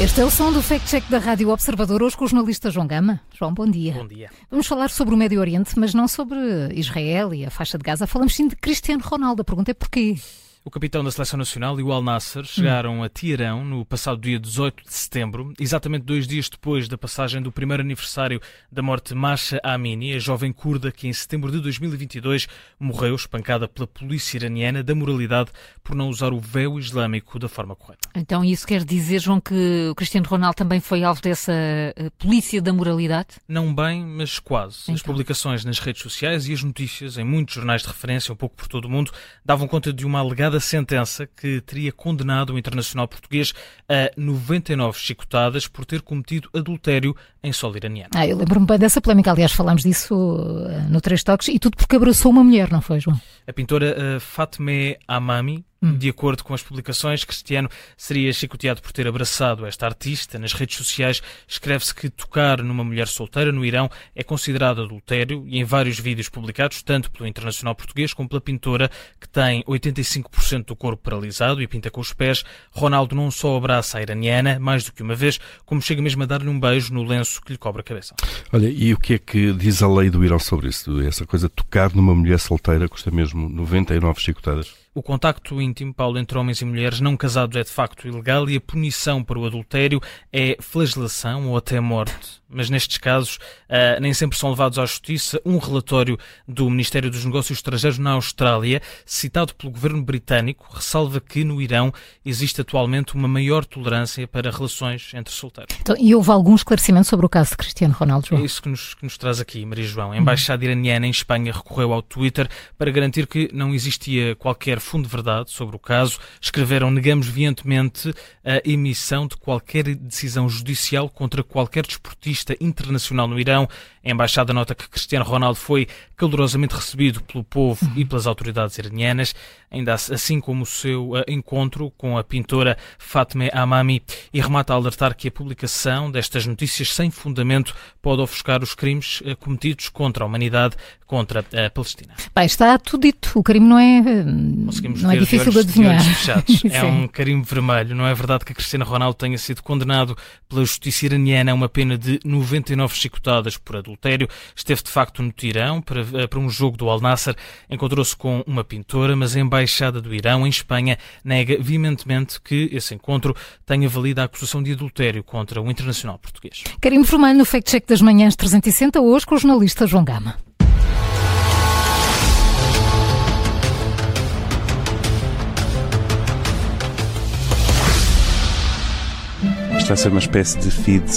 Este é o som do Fact Check da Rádio Observador, hoje com o jornalista João Gama. João, bom dia. Bom dia. Vamos falar sobre o Médio Oriente, mas não sobre Israel e a faixa de Gaza. Falamos sim de Cristiano Ronaldo. A pergunta é porquê? O capitão da Seleção Nacional e o Al Nasser chegaram a Teherão no passado dia 18 de setembro, exatamente dois dias depois da passagem do primeiro aniversário da morte de Masha Amini, a jovem curda que em setembro de 2022 morreu espancada pela polícia iraniana da moralidade por não usar o véu islâmico da forma correta. Então isso quer dizer, João, que o Cristiano Ronaldo também foi alvo dessa uh, polícia da moralidade? Não bem, mas quase. Então. As publicações nas redes sociais e as notícias em muitos jornais de referência, um pouco por todo o mundo, davam conta de uma alegada sentença que teria condenado o internacional português a 99 chicotadas por ter cometido adultério em solo iraniano. Ah, eu lembro-me bem dessa polémica, aliás, falámos disso uh, no Três Toques, e tudo porque abraçou uma mulher, não foi, João? A pintora uh, Fatme Amami, Hum. de acordo com as publicações, Cristiano seria chicoteado por ter abraçado esta artista. Nas redes sociais escreve-se que tocar numa mulher solteira no Irão é considerado adultério e em vários vídeos publicados, tanto pelo Internacional Português como pela pintora, que tem 85% do corpo paralisado e pinta com os pés, Ronaldo não só abraça a iraniana, mais do que uma vez, como chega mesmo a dar-lhe um beijo no lenço que lhe cobre a cabeça. Olha, e o que é que diz a lei do Irão sobre isso? Essa coisa de tocar numa mulher solteira custa mesmo 99 chicotadas? O contacto íntimo, Paulo, entre homens e mulheres não casados é de facto ilegal e a punição para o adultério é flagelação ou até morte. Mas nestes casos uh, nem sempre são levados à justiça. Um relatório do Ministério dos Negócios Estrangeiros na Austrália, citado pelo governo britânico, ressalva que no Irão existe atualmente uma maior tolerância para relações entre solteiros. Então, e houve algum esclarecimento sobre o caso de Cristiano Ronaldo, João? É isso que nos, que nos traz aqui, Maria João. A Embaixada Iraniana em Espanha recorreu ao Twitter para garantir que não existia qualquer fundo de verdade sobre o caso. Escreveram: negamos veementemente a emissão de qualquer decisão judicial contra qualquer desportista internacional no Irão. A embaixada nota que Cristiano Ronaldo foi calorosamente recebido pelo povo e pelas autoridades iranianas, ainda assim como o seu uh, encontro com a pintora Fatme Amami, e remata a alertar que a publicação destas notícias sem fundamento pode ofuscar os crimes uh, cometidos contra a humanidade, contra a Palestina. Bem, está tudo dito. O crime não é, não é difícil de, olhos, adivinhar. De é um carimbo vermelho. Não é verdade que Cristiano Ronaldo tenha sido condenado pela justiça iraniana a uma pena de 99 chicotadas por adultério. Esteve de facto no Tirão para, para um jogo do Al Nasser. Encontrou-se com uma pintora, mas a Embaixada do Irão, em Espanha, nega veementemente que esse encontro tenha valido a acusação de adultério contra o internacional português. Carimbo vermelho no Fact Check das Manhãs 360, hoje com o jornalista João Gama. Isto vai ser uma espécie de feed